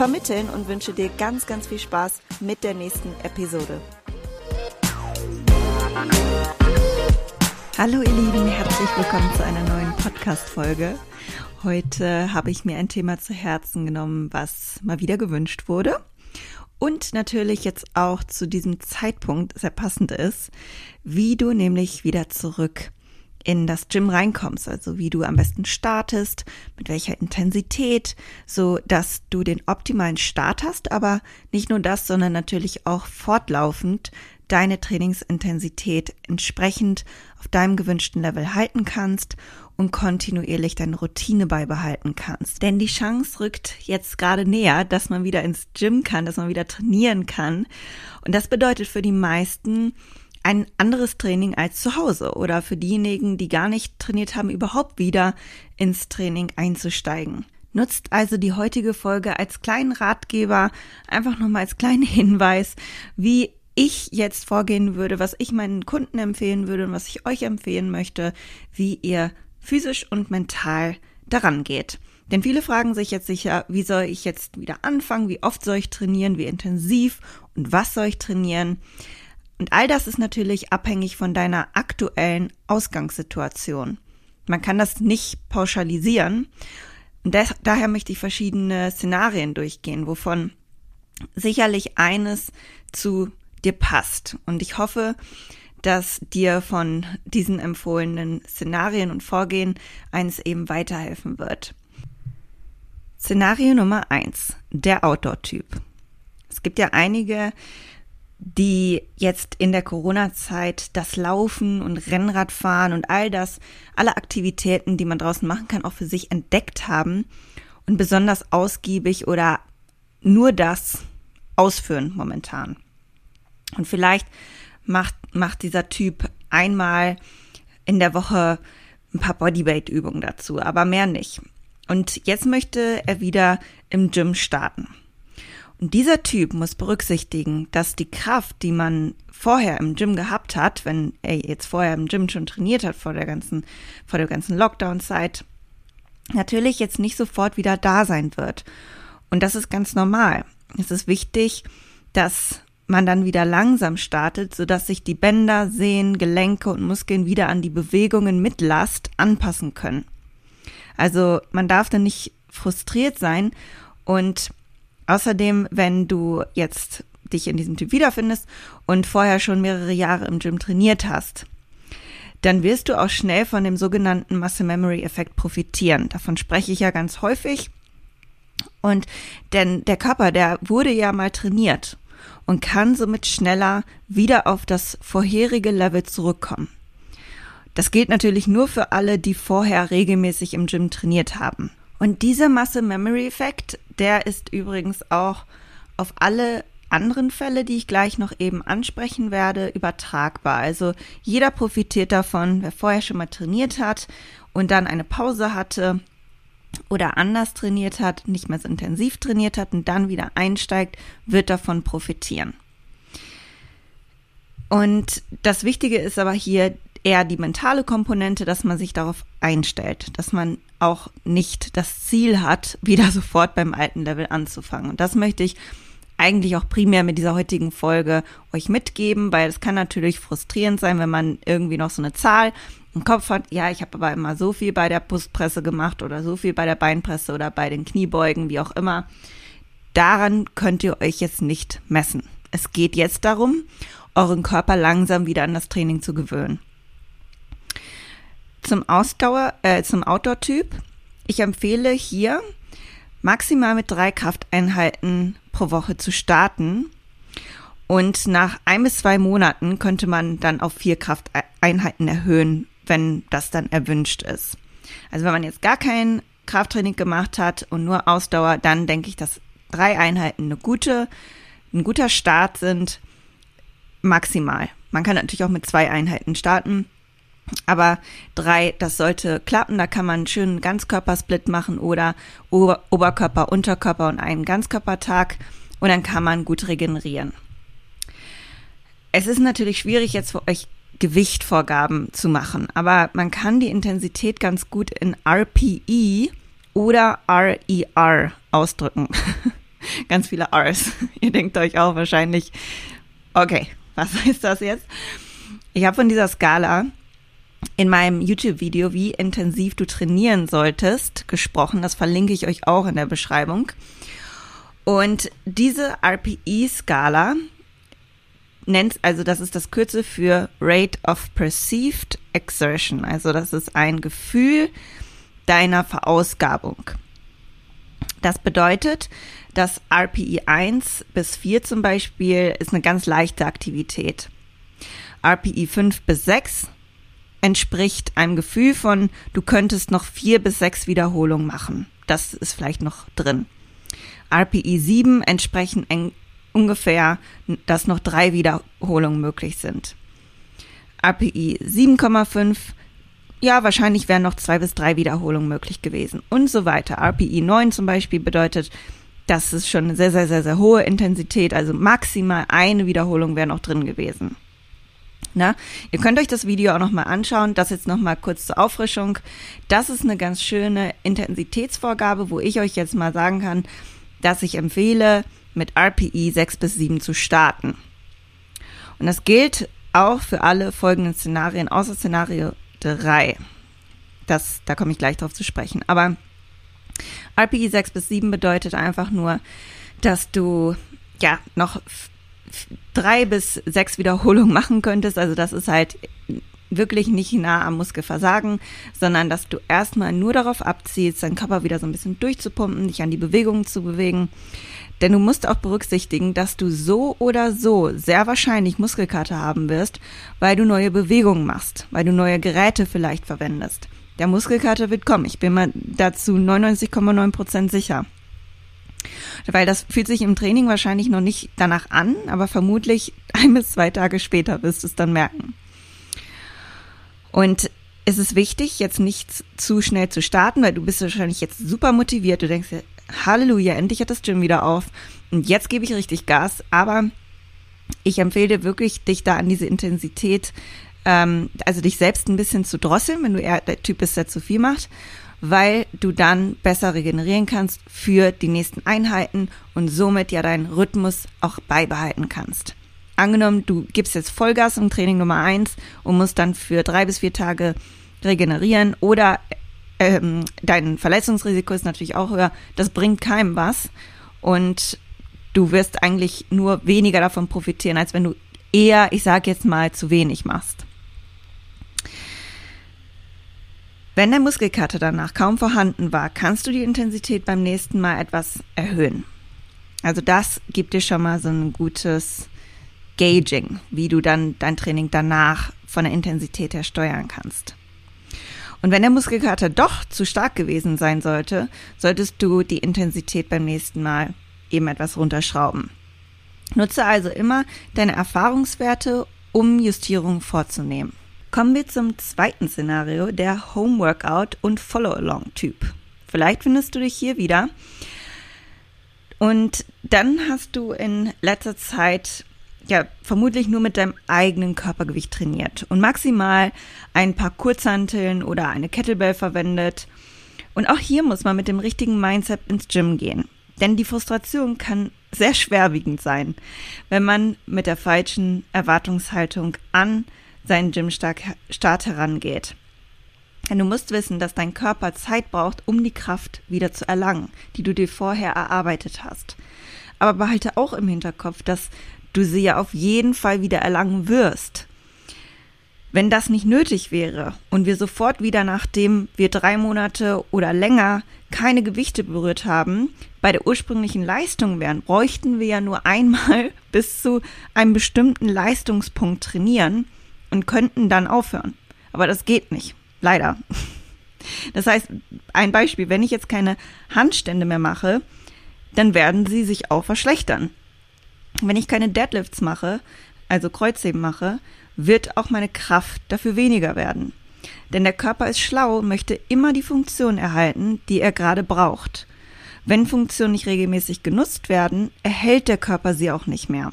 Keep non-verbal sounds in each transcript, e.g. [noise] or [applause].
vermitteln und wünsche dir ganz, ganz viel Spaß mit der nächsten Episode. Hallo ihr Lieben, herzlich willkommen zu einer neuen Podcast-Folge. Heute habe ich mir ein Thema zu Herzen genommen, was mal wieder gewünscht wurde. Und natürlich jetzt auch zu diesem Zeitpunkt sehr passend ist, wie du nämlich wieder zurück in das Gym reinkommst, also wie du am besten startest, mit welcher Intensität, so dass du den optimalen Start hast, aber nicht nur das, sondern natürlich auch fortlaufend deine Trainingsintensität entsprechend auf deinem gewünschten Level halten kannst und kontinuierlich deine Routine beibehalten kannst. Denn die Chance rückt jetzt gerade näher, dass man wieder ins Gym kann, dass man wieder trainieren kann. Und das bedeutet für die meisten ein anderes Training als zu Hause oder für diejenigen, die gar nicht trainiert haben, überhaupt wieder ins Training einzusteigen. Nutzt also die heutige Folge als kleinen Ratgeber, einfach nochmal als kleinen [laughs] Hinweis, wie ich jetzt vorgehen würde, was ich meinen Kunden empfehlen würde und was ich euch empfehlen möchte, wie ihr physisch und mental daran geht. Denn viele fragen sich jetzt sicher, wie soll ich jetzt wieder anfangen, wie oft soll ich trainieren, wie intensiv und was soll ich trainieren. Und all das ist natürlich abhängig von deiner aktuellen Ausgangssituation. Man kann das nicht pauschalisieren. Und des, daher möchte ich verschiedene Szenarien durchgehen, wovon sicherlich eines zu dir passt. Und ich hoffe, dass dir von diesen empfohlenen Szenarien und Vorgehen eines eben weiterhelfen wird. Szenario Nummer eins: Der Outdoor-Typ. Es gibt ja einige, die jetzt in der Corona-Zeit das Laufen und Rennradfahren und all das, alle Aktivitäten, die man draußen machen kann, auch für sich entdeckt haben und besonders ausgiebig oder nur das ausführen momentan. Und vielleicht macht, macht dieser Typ einmal in der Woche ein paar Bodyweight-Übungen dazu, aber mehr nicht. Und jetzt möchte er wieder im Gym starten. Und dieser Typ muss berücksichtigen, dass die Kraft, die man vorher im Gym gehabt hat, wenn er jetzt vorher im Gym schon trainiert hat vor der ganzen, vor der ganzen Lockdown-Zeit, natürlich jetzt nicht sofort wieder da sein wird. Und das ist ganz normal. Es ist wichtig, dass man dann wieder langsam startet, sodass sich die Bänder, Sehnen, Gelenke und Muskeln wieder an die Bewegungen mit Last anpassen können. Also man darf dann nicht frustriert sein und außerdem, wenn du jetzt dich in diesem Typ wiederfindest und vorher schon mehrere Jahre im Gym trainiert hast, dann wirst du auch schnell von dem sogenannten Muscle Memory Effekt profitieren. Davon spreche ich ja ganz häufig. Und denn der Körper, der wurde ja mal trainiert und kann somit schneller wieder auf das vorherige Level zurückkommen. Das gilt natürlich nur für alle, die vorher regelmäßig im Gym trainiert haben. Und dieser Muscle Memory Effekt, der ist übrigens auch auf alle anderen Fälle, die ich gleich noch eben ansprechen werde, übertragbar. Also jeder profitiert davon, wer vorher schon mal trainiert hat und dann eine Pause hatte oder anders trainiert hat, nicht mehr so intensiv trainiert hat und dann wieder einsteigt, wird davon profitieren. Und das Wichtige ist aber hier eher die mentale Komponente, dass man sich darauf einstellt, dass man auch nicht das Ziel hat, [laughs] wieder sofort beim alten Level anzufangen. Und das möchte ich eigentlich auch primär mit dieser heutigen Folge euch mitgeben, weil es kann natürlich frustrierend sein, wenn man irgendwie noch so eine Zahl im Kopf hat, ja, ich habe aber immer so viel bei der Brustpresse gemacht oder so viel bei der Beinpresse oder bei den Kniebeugen, wie auch immer. Daran könnt ihr euch jetzt nicht messen. Es geht jetzt darum, euren Körper langsam wieder an das Training zu gewöhnen. Zum Ausdauer, äh, zum Outdoor-Typ. Ich empfehle hier maximal mit drei Krafteinheiten pro Woche zu starten. Und nach ein bis zwei Monaten könnte man dann auf vier Krafteinheiten erhöhen, wenn das dann erwünscht ist. Also wenn man jetzt gar kein Krafttraining gemacht hat und nur Ausdauer, dann denke ich, dass drei Einheiten eine gute ein guter Start sind maximal. Man kann natürlich auch mit zwei Einheiten starten. Aber drei, das sollte klappen. Da kann man einen schönen Ganzkörpersplit machen oder Ober Oberkörper, Unterkörper und einen Ganzkörpertag. Und dann kann man gut regenerieren. Es ist natürlich schwierig, jetzt für euch Gewichtvorgaben zu machen, aber man kann die Intensität ganz gut in RPE oder RER e ausdrücken. [laughs] ganz viele Rs. [laughs] Ihr denkt euch auch wahrscheinlich, okay, was [laughs] heißt das jetzt? Ich habe von dieser Skala in meinem YouTube-Video, wie intensiv du trainieren solltest, gesprochen. Das verlinke ich euch auch in der Beschreibung. Und diese RPE-Skala nennt, also das ist das Kürzel für Rate of Perceived Exertion. Also das ist ein Gefühl deiner Verausgabung. Das bedeutet, dass RPE 1 bis 4 zum Beispiel ist eine ganz leichte Aktivität. RPE 5 bis 6 entspricht einem Gefühl von, du könntest noch vier bis sechs Wiederholungen machen. Das ist vielleicht noch drin. RPE 7 entsprechen ungefähr, dass noch drei Wiederholungen möglich sind. RPE 7,5, ja, wahrscheinlich wären noch zwei bis drei Wiederholungen möglich gewesen und so weiter. RPE 9 zum Beispiel bedeutet, das ist schon eine sehr, sehr, sehr, sehr hohe Intensität, also maximal eine Wiederholung wäre noch drin gewesen. Na, ihr könnt euch das Video auch nochmal anschauen. Das jetzt nochmal kurz zur Auffrischung. Das ist eine ganz schöne Intensitätsvorgabe, wo ich euch jetzt mal sagen kann, dass ich empfehle, mit RPE 6 bis 7 zu starten. Und das gilt auch für alle folgenden Szenarien, außer Szenario 3. Das, da komme ich gleich drauf zu sprechen. Aber RPE 6 bis 7 bedeutet einfach nur, dass du ja noch drei bis sechs Wiederholungen machen könntest. Also das ist halt wirklich nicht nah am Muskelversagen, sondern dass du erstmal nur darauf abziehst, deinen Körper wieder so ein bisschen durchzupumpen, dich an die Bewegungen zu bewegen. Denn du musst auch berücksichtigen, dass du so oder so sehr wahrscheinlich Muskelkater haben wirst, weil du neue Bewegungen machst, weil du neue Geräte vielleicht verwendest. Der Muskelkater wird kommen. Ich bin mir dazu 99,9 Prozent sicher. Weil das fühlt sich im Training wahrscheinlich noch nicht danach an, aber vermutlich [laughs] ein bis zwei Tage später wirst du es dann merken. Und es ist wichtig, jetzt nicht zu schnell zu starten, weil du bist wahrscheinlich jetzt super motiviert. Du denkst dir, Halleluja, endlich hat das Gym wieder auf. Und jetzt gebe ich richtig Gas. Aber ich empfehle dir wirklich, dich da an diese Intensität, ähm, also dich selbst ein bisschen zu drosseln, wenn du eher der Typ bist, der zu viel macht, weil du dann besser regenerieren kannst für die nächsten Einheiten und somit ja deinen Rhythmus auch beibehalten kannst angenommen, du gibst jetzt Vollgas im Training Nummer eins und musst dann für drei bis vier Tage regenerieren oder ähm, dein Verletzungsrisiko ist natürlich auch höher. Das bringt keinem was und du wirst eigentlich nur weniger davon profitieren, als wenn du eher, ich sage jetzt mal, zu wenig machst. Wenn der Muskelkater danach kaum vorhanden war, kannst du die Intensität beim nächsten Mal etwas erhöhen. Also das gibt dir schon mal so ein gutes Gauging, wie du dann dein Training danach von der Intensität her steuern kannst. Und wenn der Muskelkater doch zu stark gewesen sein sollte, solltest du die Intensität beim nächsten Mal eben etwas runterschrauben. Nutze also immer deine Erfahrungswerte, um Justierungen vorzunehmen. Kommen wir zum zweiten Szenario, der Home Workout und Follow-Along-Typ. Vielleicht findest du dich hier wieder. Und dann hast du in letzter Zeit ja vermutlich nur mit deinem eigenen Körpergewicht trainiert und maximal ein paar Kurzhanteln oder eine Kettlebell verwendet. Und auch hier muss man mit dem richtigen Mindset ins Gym gehen. Denn die Frustration kann sehr schwerwiegend sein, wenn man mit der falschen Erwartungshaltung an seinen Gymstart herangeht. Denn du musst wissen, dass dein Körper Zeit braucht, um die Kraft wieder zu erlangen, die du dir vorher erarbeitet hast. Aber behalte auch im Hinterkopf, dass du sie ja auf jeden Fall wieder erlangen wirst. Wenn das nicht nötig wäre und wir sofort wieder, nachdem wir drei Monate oder länger keine Gewichte berührt haben, bei der ursprünglichen Leistung wären, bräuchten wir ja nur einmal [laughs] bis zu einem bestimmten Leistungspunkt trainieren und könnten dann aufhören. Aber das geht nicht. Leider. Das heißt, ein Beispiel, wenn ich jetzt keine Handstände mehr mache, dann werden sie sich auch verschlechtern. Wenn ich keine Deadlifts mache, also Kreuzheben mache, wird auch meine Kraft dafür weniger werden. Denn der Körper ist schlau und möchte immer die Funktion erhalten, die er gerade braucht. Wenn Funktionen nicht regelmäßig genutzt werden, erhält der Körper sie auch nicht mehr.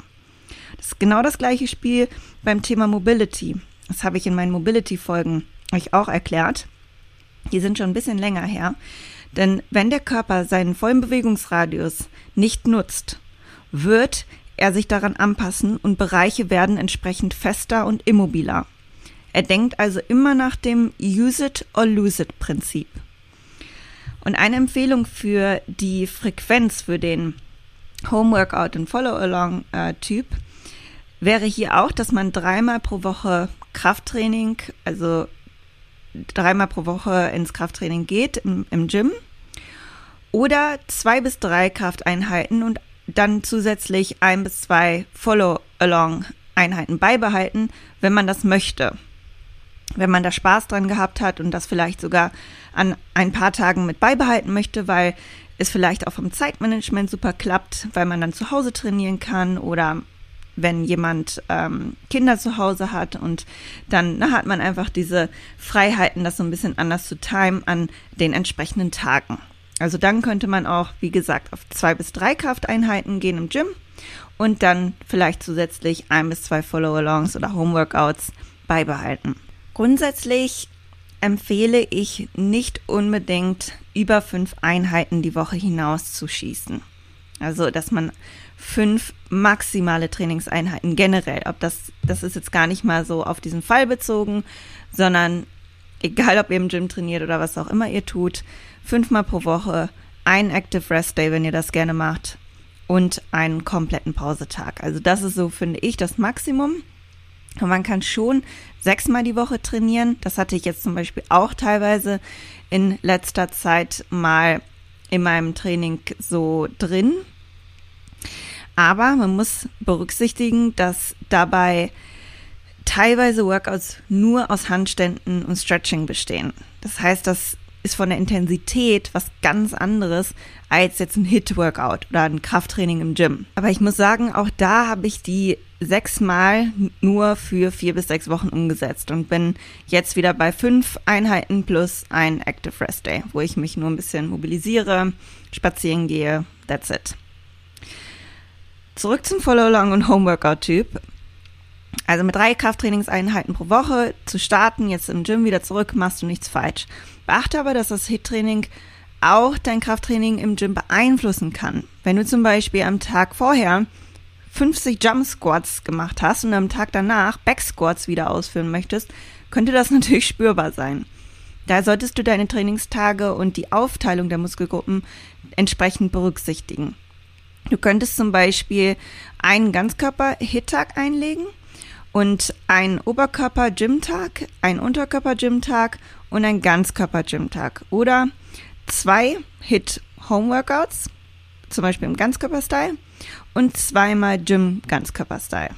Das ist genau das gleiche Spiel beim Thema Mobility. Das habe ich in meinen Mobility-Folgen euch auch erklärt. Die sind schon ein bisschen länger her. Denn wenn der Körper seinen vollen Bewegungsradius nicht nutzt, wird er sich daran anpassen und Bereiche werden entsprechend fester und immobiler. Er denkt also immer nach dem Use it or lose it Prinzip. Und eine Empfehlung für die Frequenz für den Home Workout und Follow-along äh, Typ wäre hier auch, dass man dreimal pro Woche Krafttraining, also dreimal pro Woche ins Krafttraining geht im, im Gym oder zwei bis drei Krafteinheiten und dann zusätzlich ein bis zwei Follow-along-Einheiten beibehalten, wenn man das möchte. Wenn man da Spaß dran gehabt hat und das vielleicht sogar an ein paar Tagen mit beibehalten möchte, weil es vielleicht auch vom Zeitmanagement super klappt, weil man dann zu Hause trainieren kann oder wenn jemand ähm, Kinder zu Hause hat und dann na, hat man einfach diese Freiheiten, das so ein bisschen anders zu timen an den entsprechenden Tagen. Also dann könnte man auch, wie gesagt, auf zwei bis drei Krafteinheiten gehen im Gym und dann vielleicht zusätzlich ein bis zwei Follow-alongs oder Homeworkouts beibehalten. Grundsätzlich empfehle ich nicht unbedingt über fünf Einheiten die Woche hinaus zu schießen. Also, dass man fünf maximale Trainingseinheiten generell, ob das, das ist jetzt gar nicht mal so auf diesen Fall bezogen, sondern egal ob ihr im Gym trainiert oder was auch immer ihr tut, fünfmal pro Woche ein Active Rest Day, wenn ihr das gerne macht, und einen kompletten Pausetag. Also das ist so, finde ich, das Maximum. Und man kann schon sechsmal die Woche trainieren. Das hatte ich jetzt zum Beispiel auch teilweise in letzter Zeit mal in meinem Training so drin. Aber man muss berücksichtigen, dass dabei teilweise Workouts nur aus Handständen und Stretching bestehen. Das heißt, das ist von der Intensität was ganz anderes als jetzt ein Hit-Workout oder ein Krafttraining im Gym. Aber ich muss sagen, auch da habe ich die sechsmal nur für vier bis sechs Wochen umgesetzt und bin jetzt wieder bei fünf Einheiten plus ein Active Rest Day, wo ich mich nur ein bisschen mobilisiere, spazieren gehe, that's it. Zurück zum Follow-Along und Home-Workout-Typ. Also mit drei Krafttrainingseinheiten pro Woche zu starten, jetzt im Gym wieder zurück, machst du nichts falsch. Beachte aber, dass das HIT-Training auch dein Krafttraining im Gym beeinflussen kann. Wenn du zum Beispiel am Tag vorher 50 Jump Squats gemacht hast und am Tag danach Back Squats wieder ausführen möchtest, könnte das [laughs] natürlich spürbar sein. Da solltest du deine Trainingstage und die Aufteilung der Muskelgruppen entsprechend berücksichtigen. Du könntest zum Beispiel einen Ganzkörper-Hit-Tag einlegen und einen Oberkörper-Gym-Tag, einen Unterkörper-Gym-Tag und einen Ganzkörper-Gym-Tag. Oder zwei Hit-Home-Workouts, zum Beispiel im Ganzkörper-Style und zweimal Gym-Ganzkörper-Style.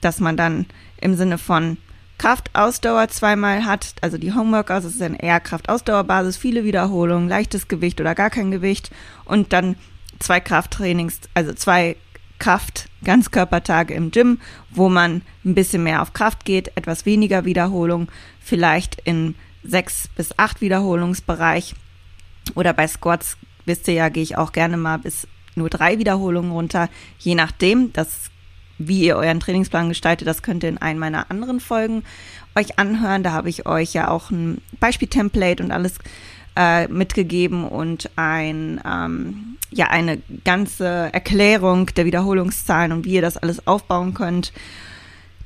Dass man dann im Sinne von Kraft-Ausdauer zweimal hat, also die Homeworkouts, das ist dann eher Kraft-Ausdauer-Basis, viele Wiederholungen, leichtes Gewicht oder gar kein Gewicht und dann zwei Krafttrainings, also zwei Kraft-Ganzkörpertage im Gym, wo man ein bisschen mehr auf Kraft geht, etwas weniger Wiederholung, vielleicht in sechs bis acht Wiederholungsbereich. Oder bei Squats, wisst ihr ja, gehe ich auch gerne mal bis nur drei Wiederholungen runter, je nachdem, das, wie ihr euren Trainingsplan gestaltet, das könnt ihr in einem meiner anderen Folgen euch anhören. Da habe ich euch ja auch ein Beispieltemplate und alles äh, mitgegeben und ein, ähm, ja, eine ganze Erklärung der Wiederholungszahlen und wie ihr das alles aufbauen könnt.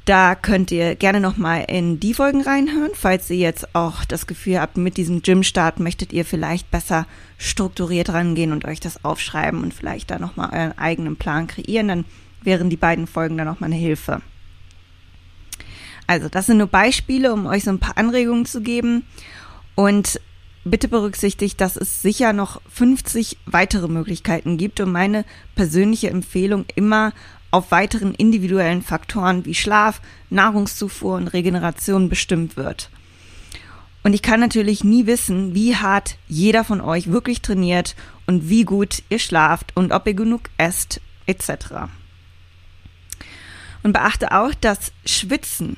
Da könnt ihr gerne nochmal in die Folgen reinhören, falls ihr jetzt auch das Gefühl habt, mit diesem Gym-Start möchtet ihr vielleicht besser strukturiert rangehen und euch das aufschreiben und vielleicht da nochmal euren eigenen Plan kreieren. Dann wären die beiden Folgen dann nochmal eine Hilfe. Also, das sind nur Beispiele, um euch so ein paar Anregungen zu geben. Und bitte berücksichtigt, dass es sicher noch 50 weitere Möglichkeiten gibt und meine persönliche Empfehlung immer auf weiteren individuellen Faktoren wie Schlaf, Nahrungszufuhr und Regeneration bestimmt wird. Und ich kann natürlich nie wissen, wie hart jeder von euch wirklich trainiert und wie gut ihr schlaft und ob ihr genug esst etc. Und beachte auch, dass Schwitzen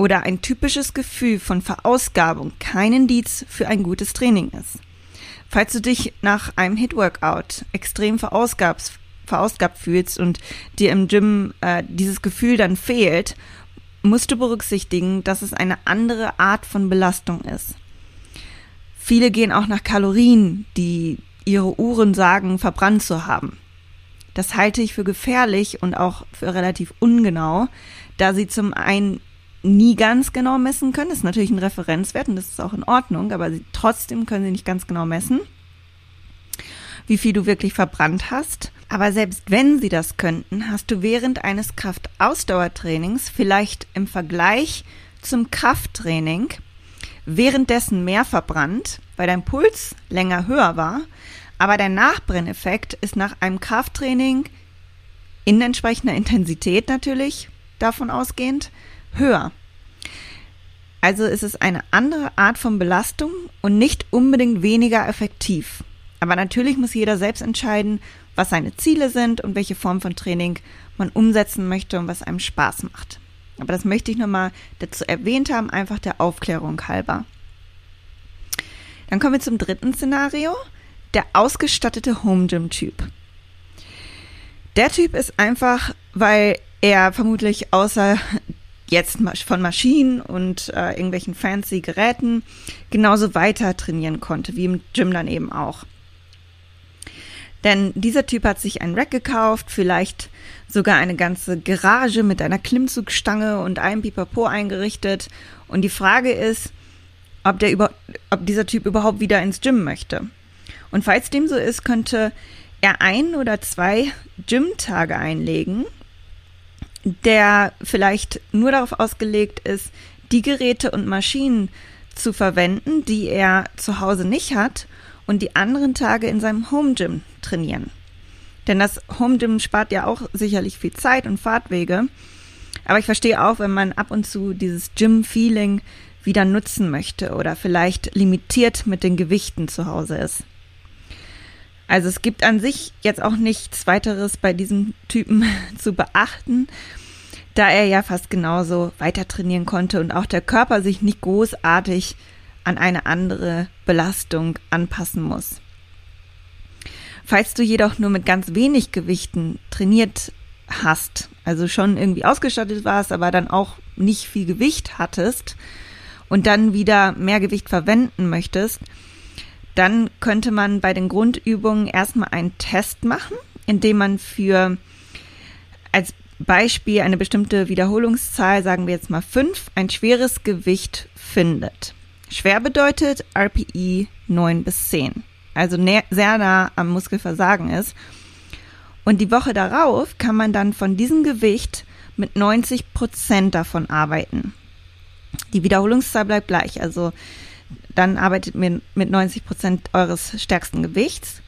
oder ein typisches Gefühl von Verausgabung kein Indiz für ein gutes Training ist. Falls du dich nach einem Hit-Workout extrem verausgabt, verausgabt fühlst und dir im Gym äh, dieses Gefühl dann fehlt, musst du berücksichtigen, dass es eine andere Art von Belastung ist. Viele gehen auch nach Kalorien, die ihre Uhren sagen, verbrannt zu haben. Das halte ich für gefährlich und auch für relativ ungenau, da sie zum einen nie ganz genau messen können. Das ist natürlich ein Referenzwert und das ist auch in Ordnung, aber sie, trotzdem können sie nicht ganz genau messen, wie viel du wirklich verbrannt hast. Aber selbst wenn sie das könnten, hast du während eines Kraftausdauertrainings vielleicht im Vergleich zum Krafttraining währenddessen mehr verbrannt, weil dein Puls länger höher war, aber der Nachbrenneffekt ist nach einem Krafttraining in entsprechender Intensität natürlich davon ausgehend höher. Also ist es eine andere Art von Belastung und nicht unbedingt weniger effektiv. Aber natürlich muss jeder selbst entscheiden, was seine Ziele sind und welche Form von Training man umsetzen möchte und was einem Spaß macht. Aber das möchte ich nochmal dazu erwähnt haben, einfach der Aufklärung halber. Dann kommen wir zum dritten Szenario, der ausgestattete Home Gym Typ. Der Typ ist einfach, weil er vermutlich außer jetzt von Maschinen und äh, irgendwelchen fancy Geräten genauso weiter trainieren konnte, wie im Gym dann eben auch. Denn dieser Typ hat sich ein Rack gekauft, vielleicht sogar eine ganze Garage mit einer Klimmzugstange und einem Pipapo eingerichtet. Und die Frage ist, ob, der über, ob dieser Typ überhaupt wieder ins Gym möchte. Und falls dem so ist, könnte er ein oder zwei Gym-Tage einlegen der vielleicht nur darauf ausgelegt ist, die Geräte und Maschinen zu verwenden, die er zu Hause nicht hat und die anderen Tage in seinem Home Gym trainieren. Denn das Home Gym spart ja auch sicherlich viel Zeit und Fahrtwege. Aber ich verstehe auch, wenn man ab und zu dieses Gym-Feeling wieder nutzen möchte oder vielleicht limitiert mit den Gewichten zu Hause ist. Also es gibt an sich jetzt auch nichts weiteres bei diesem Typen [laughs] zu beachten, da er ja fast genauso weiter trainieren konnte und auch der Körper sich nicht großartig an eine andere Belastung anpassen muss. Falls du jedoch nur mit ganz wenig Gewichten trainiert hast, also schon irgendwie ausgestattet warst, aber dann auch nicht viel Gewicht hattest und dann wieder mehr Gewicht verwenden möchtest, dann könnte man bei den Grundübungen erstmal einen Test machen, indem man für als Beispiel eine bestimmte Wiederholungszahl, sagen wir jetzt mal fünf, ein schweres Gewicht findet. Schwer bedeutet RPI 9 bis 10, also sehr nah am Muskelversagen ist. Und die Woche darauf kann man dann von diesem Gewicht mit 90 Prozent davon arbeiten. Die Wiederholungszahl bleibt gleich, also dann arbeitet ihr mit 90 Prozent eures stärksten Gewichts.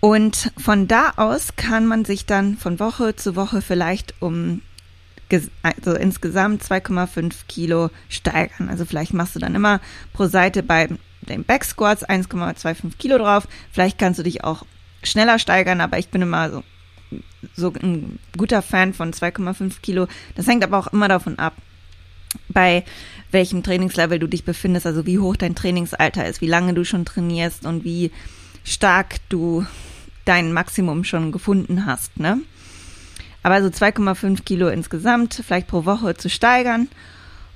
Und von da aus kann man sich dann von Woche zu Woche vielleicht um also insgesamt 2,5 Kilo steigern. Also vielleicht machst du dann immer pro Seite bei den Back Squats 1,25 Kilo drauf. Vielleicht kannst du dich auch schneller steigern, aber ich bin immer so, so ein guter Fan von 2,5 Kilo. Das hängt aber auch immer davon ab, bei welchem Trainingslevel du dich befindest, also wie hoch dein Trainingsalter ist, wie lange du schon trainierst und wie stark du dein Maximum schon gefunden hast, ne? Aber so 2,5 Kilo insgesamt, vielleicht pro Woche zu steigern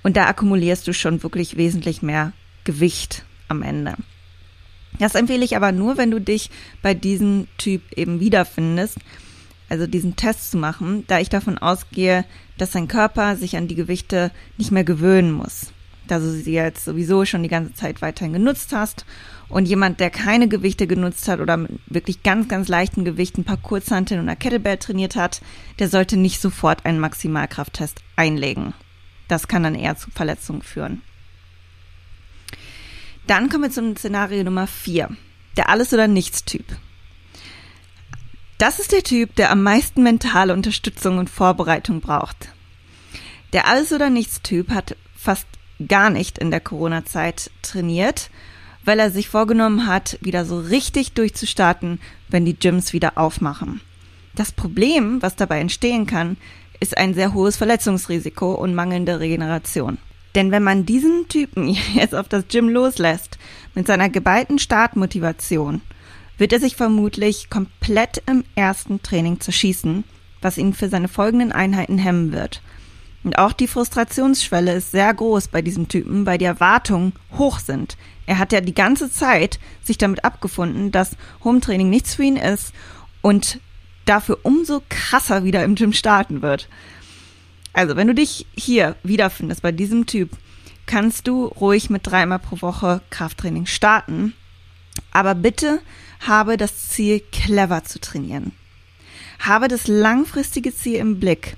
und da akkumulierst du schon wirklich wesentlich mehr Gewicht am Ende. Das empfehle ich aber nur, wenn du dich bei diesem Typ eben wiederfindest, also diesen Test zu machen, da ich davon ausgehe, dass dein Körper sich an die Gewichte nicht mehr gewöhnen muss. Da du sie jetzt sowieso schon die ganze Zeit weiterhin genutzt hast. Und jemand, der keine Gewichte genutzt hat oder mit wirklich ganz, ganz leichten Gewichten, ein paar Kurzhanteln und einer Kettlebell trainiert hat, der sollte nicht sofort einen Maximalkrafttest einlegen. Das kann dann eher zu Verletzungen führen. Dann kommen wir zum Szenario Nummer 4. Der Alles- oder Nichts-Typ. Das ist der Typ, der am meisten mentale Unterstützung und Vorbereitung braucht. Der Alles- oder Nichts-Typ hat fast gar nicht in der Corona-Zeit trainiert, weil er sich vorgenommen hat, wieder so richtig durchzustarten, wenn die Gyms wieder aufmachen. Das Problem, was dabei entstehen kann, ist ein sehr hohes Verletzungsrisiko und mangelnde Regeneration. Denn wenn man diesen Typen [laughs] jetzt auf das Gym loslässt, mit seiner geballten Startmotivation, wird er sich vermutlich komplett im ersten Training zerschießen, was ihn für seine folgenden Einheiten hemmen wird. Und auch die Frustrationsschwelle ist sehr groß bei diesem Typen, weil die Erwartungen hoch sind. Er hat ja die ganze Zeit sich damit abgefunden, dass Hometraining nichts für ihn ist und dafür umso krasser wieder im Gym starten wird. Also, wenn du dich hier wiederfindest bei diesem Typ, kannst du ruhig mit dreimal pro Woche Krafttraining starten. Aber bitte habe das Ziel, clever zu trainieren. Habe das langfristige Ziel im Blick.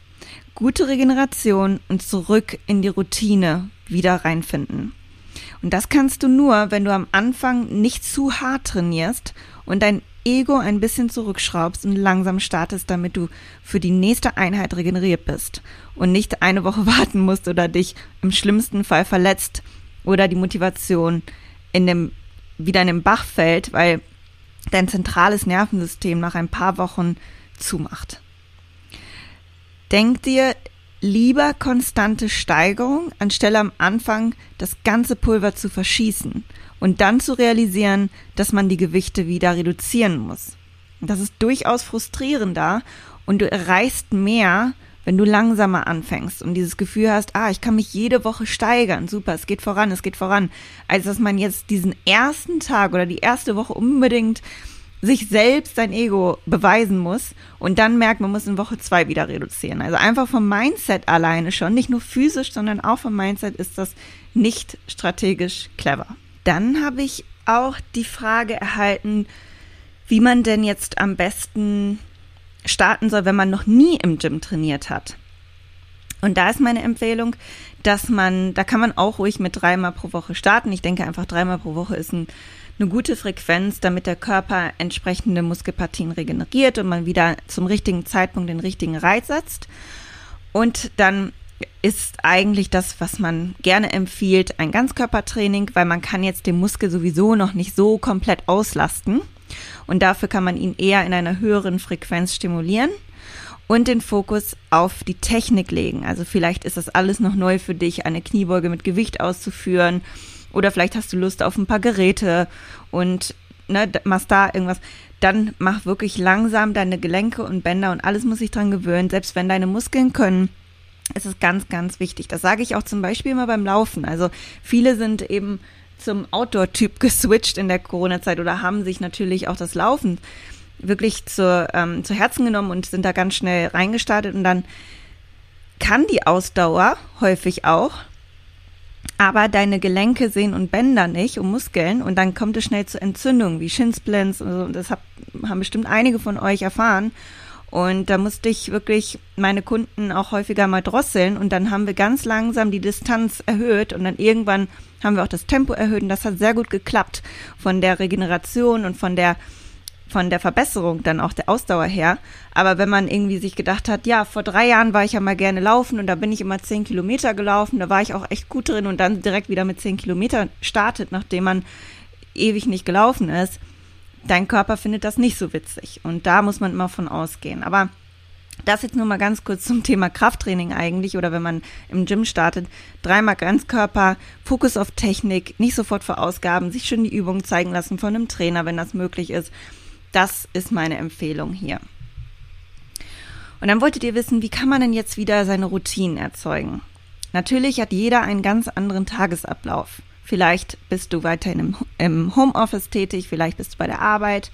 Gute Regeneration und zurück in die Routine wieder reinfinden. Und das kannst du nur, wenn du am Anfang nicht zu hart trainierst und dein Ego ein bisschen zurückschraubst und langsam startest, damit du für die nächste Einheit regeneriert bist und nicht eine Woche [laughs] warten musst oder dich im schlimmsten Fall verletzt oder die Motivation in dem, wieder in den Bach fällt, weil dein zentrales Nervensystem nach ein paar Wochen zumacht. Denk dir lieber konstante Steigerung, anstelle am Anfang das ganze Pulver zu verschießen und dann zu realisieren, dass man die Gewichte wieder reduzieren muss. Das ist durchaus frustrierender und du erreichst mehr, wenn du langsamer anfängst und dieses Gefühl hast, ah, ich kann mich jede Woche steigern, super, es geht voran, es geht voran, als dass man jetzt diesen ersten Tag oder die erste Woche unbedingt sich selbst sein Ego beweisen muss und dann merkt, man muss in Woche zwei wieder reduzieren. Also einfach vom Mindset alleine schon, nicht nur physisch, sondern auch vom Mindset ist das nicht strategisch clever. Dann habe ich auch die Frage erhalten, wie man denn jetzt am besten starten soll, wenn man noch nie im Gym trainiert hat. Und da ist meine Empfehlung, dass man, da kann man auch ruhig mit dreimal pro Woche starten. Ich denke einfach dreimal pro Woche ist ein, eine gute Frequenz, damit der Körper entsprechende Muskelpartien regeneriert und man wieder zum richtigen Zeitpunkt den richtigen Reiz setzt. Und dann ist eigentlich das, was man gerne empfiehlt, ein Ganzkörpertraining, weil man kann jetzt den Muskel sowieso noch nicht so komplett auslasten. Und dafür kann man ihn eher in einer höheren Frequenz stimulieren und den Fokus auf die Technik legen. Also vielleicht ist das alles noch neu für dich, eine Kniebeuge mit Gewicht auszuführen. Oder vielleicht hast du Lust auf ein paar Geräte und ne, machst da irgendwas. Dann mach wirklich langsam deine Gelenke und Bänder und alles muss sich dran gewöhnen. Selbst wenn deine Muskeln können, es ist ganz, ganz wichtig. Das sage ich auch zum Beispiel immer beim Laufen. Also viele sind eben zum Outdoor-Typ [laughs] geswitcht in der Corona-Zeit oder haben sich natürlich auch das Laufen wirklich zu, ähm, zu Herzen genommen und sind da ganz schnell reingestartet. Und dann kann die Ausdauer häufig auch, aber deine Gelenke sehen und Bänder nicht und Muskeln. Und dann kommt es schnell zu Entzündungen wie Shinsplints und so. Das hab, haben bestimmt einige von euch erfahren und da musste ich wirklich meine Kunden auch häufiger mal drosseln. Und dann haben wir ganz langsam die Distanz erhöht. Und dann irgendwann haben wir auch das Tempo erhöht. Und das hat sehr gut geklappt von der Regeneration und von der von der Verbesserung dann auch der Ausdauer her. Aber wenn man irgendwie sich gedacht hat, ja, vor drei Jahren war ich ja mal gerne laufen und da bin ich immer zehn Kilometer gelaufen, da war ich auch echt gut drin und dann direkt wieder mit zehn Kilometern startet, nachdem man ewig nicht gelaufen ist, dein Körper findet das nicht so witzig. Und da muss man immer von ausgehen. Aber das jetzt nur mal ganz kurz zum Thema Krafttraining eigentlich oder wenn man im Gym startet. Dreimal Ganzkörper, Fokus auf Technik, nicht sofort verausgaben, sich schön die Übung zeigen lassen von einem Trainer, wenn das möglich ist. Das ist meine Empfehlung hier. Und dann wolltet ihr wissen, wie kann man denn jetzt wieder seine Routinen erzeugen? Natürlich hat jeder einen ganz anderen Tagesablauf. Vielleicht bist du weiterhin im, im Homeoffice tätig, vielleicht bist du bei der Arbeit.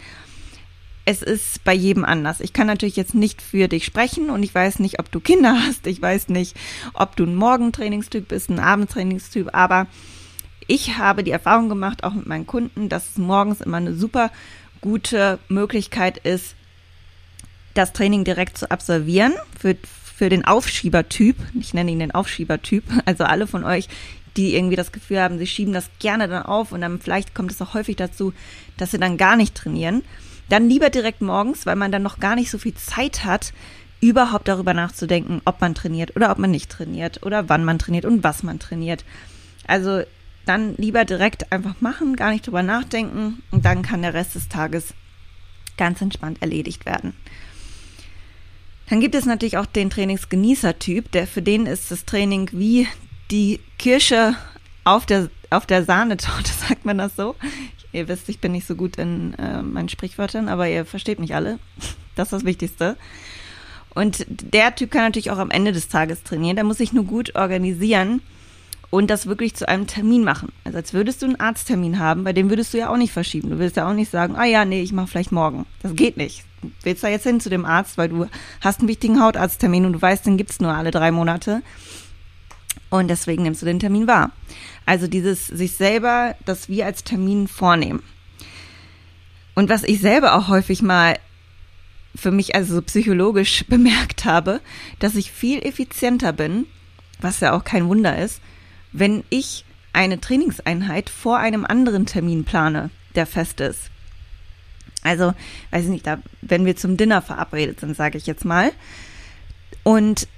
Es ist bei jedem anders. Ich kann natürlich jetzt nicht für dich sprechen und ich weiß nicht, ob du Kinder [laughs] hast. Ich weiß nicht, ob du ein Morgentrainingstyp bist, ein Abendtrainingstyp, aber ich habe die Erfahrung gemacht, auch mit meinen Kunden, dass es morgens immer eine super gute Möglichkeit ist, das Training direkt zu absolvieren für, für den Aufschiebertyp. Ich nenne ihn den Aufschiebertyp. [laughs] Also alle von euch, die irgendwie das Gefühl haben, sie schieben das gerne dann auf und dann vielleicht kommt es auch häufig dazu, dass sie dann gar nicht trainieren. Dann lieber direkt morgens, weil man dann noch gar nicht so viel Zeit hat, überhaupt darüber nachzudenken, ob man trainiert oder ob man nicht trainiert oder wann man trainiert und was man trainiert. Also dann lieber direkt einfach machen, gar nicht drüber nachdenken und dann kann der Rest des Tages ganz entspannt erledigt werden. Dann gibt es natürlich auch den Trainingsgenießer-Typ, der für den ist das Training wie die Kirsche auf der, auf der Sahnetorte, [laughs] sagt man das so. Ihr wisst, ich bin nicht so gut in äh, meinen Sprichwörtern, aber ihr versteht mich alle. [laughs] Das ist das Wichtigste. Und der Typ kann natürlich auch am Ende des Tages trainieren. Der muss sich nur gut organisieren und das wirklich zu einem Termin machen. Also als würdest du einen Arzttermin haben, bei dem würdest du ja auch nicht verschieben. Du würdest ja auch nicht sagen, ah ja, nee, ich mache vielleicht morgen. Das geht nicht. Du willst da jetzt hin zu dem Arzt, weil du hast einen wichtigen Hautarzttermin und du weißt, den gibt's nur alle drei Monate. Und deswegen nimmst du den Termin wahr. Also dieses sich selber das wie als Termin vornehmen. Und was ich selber auch häufig mal für mich also so psychologisch [laughs] bemerkt habe, dass ich viel effizienter bin, was ja auch kein Wunder ist, wenn ich eine Trainingseinheit vor einem anderen Termin plane, der fest ist. Also, weiß ich nicht, da, wenn wir zum Dinner verabredet sind, sage ich jetzt mal. Und,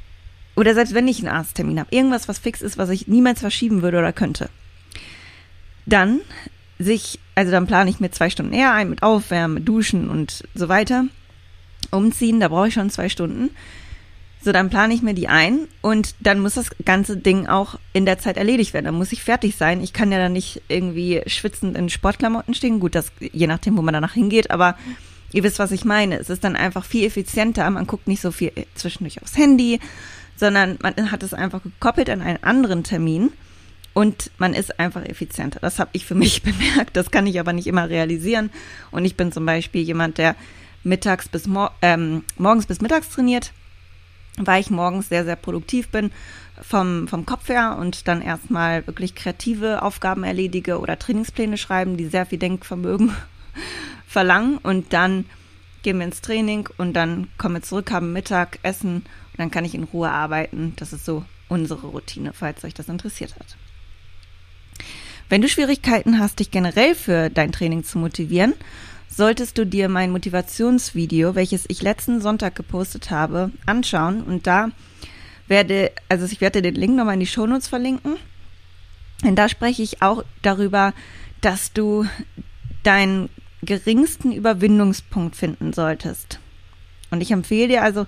oder selbst wenn ich einen Arzttermin habe, irgendwas, was fix ist, was ich niemals verschieben würde oder könnte. Dann sich, also dann plane ich mir zwei Stunden eher ein mit Aufwärmen, Duschen und so weiter. Umziehen, da brauche ich schon zwei Stunden. So, dann plane ich mir die ein und dann muss das ganze Ding auch in der Zeit erledigt werden. Dann muss ich fertig sein. Ich kann ja dann nicht irgendwie schwitzend in Sportklamotten stehen. Gut, das je nachdem, wo man danach hingeht, aber ihr wisst, was ich meine. Es ist dann einfach viel effizienter. Man guckt nicht so viel zwischendurch aufs Handy, sondern man hat es einfach gekoppelt an einen anderen Termin und man ist einfach effizienter. Das habe ich für [laughs] mich bemerkt. Das kann ich aber nicht immer realisieren. Und ich bin zum Beispiel jemand, der mittags bis mor ähm, morgens bis mittags trainiert weil ich morgens sehr, sehr produktiv bin vom, vom Kopf her und dann erstmal wirklich kreative Aufgaben erledige oder Trainingspläne schreiben, die sehr viel Denkvermögen [laughs] verlangen und dann gehen wir ins Training und dann kommen wir zurück, haben Mittag, Essen und dann kann ich in Ruhe arbeiten. Das ist so unsere Routine, falls euch das interessiert hat. Wenn du Schwierigkeiten hast, dich generell für dein Training zu motivieren solltest du dir mein Motivationsvideo, welches ich letzten Sonntag gepostet habe, anschauen. Und da werde, also ich werde den Link nochmal in die Shownotes verlinken. Denn da spreche ich auch darüber, dass du deinen geringsten Überwindungspunkt finden solltest. Und ich empfehle dir also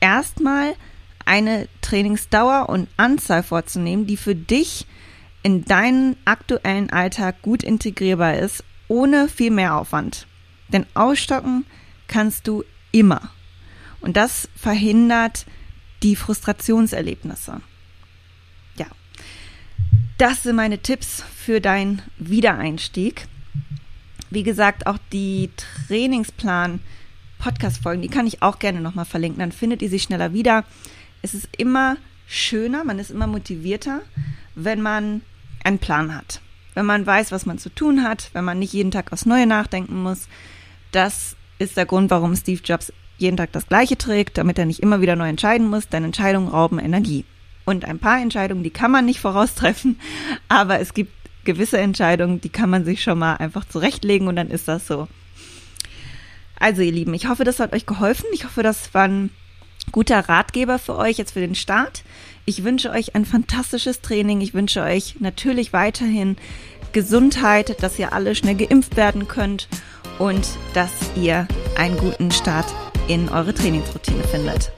erstmal eine Trainingsdauer und Anzahl vorzunehmen, die für dich in deinen aktuellen Alltag gut integrierbar ist, ohne viel mehr Aufwand. Denn ausstocken kannst du immer. Und das verhindert die Frustrationserlebnisse. Ja, das sind meine Tipps für deinen Wiedereinstieg. Wie gesagt, auch die Trainingsplan Podcast-Folgen, die kann ich auch gerne nochmal verlinken. Dann findet ihr sie schneller wieder. Es ist immer schöner, man ist immer motivierter, wenn man einen Plan hat. Wenn man weiß, was man zu tun hat, wenn man nicht jeden Tag aufs Neue nachdenken muss, das ist der Grund, warum Steve Jobs jeden Tag das Gleiche trägt, damit er nicht immer wieder neu entscheiden muss, denn Entscheidungen rauben Energie. Und ein paar Entscheidungen, die kann man nicht [laughs] voraustreffen, aber es gibt gewisse Entscheidungen, die kann man sich schon mal einfach zurechtlegen und dann ist das so. Also ihr Lieben, ich hoffe, das hat euch geholfen. Ich hoffe, das war ein guter Ratgeber für euch jetzt für den Start. Ich wünsche euch ein fantastisches Training. Ich wünsche euch natürlich weiterhin Gesundheit, dass ihr alle schnell geimpft werden könnt und dass ihr einen guten Start in eure Trainingsroutine findet.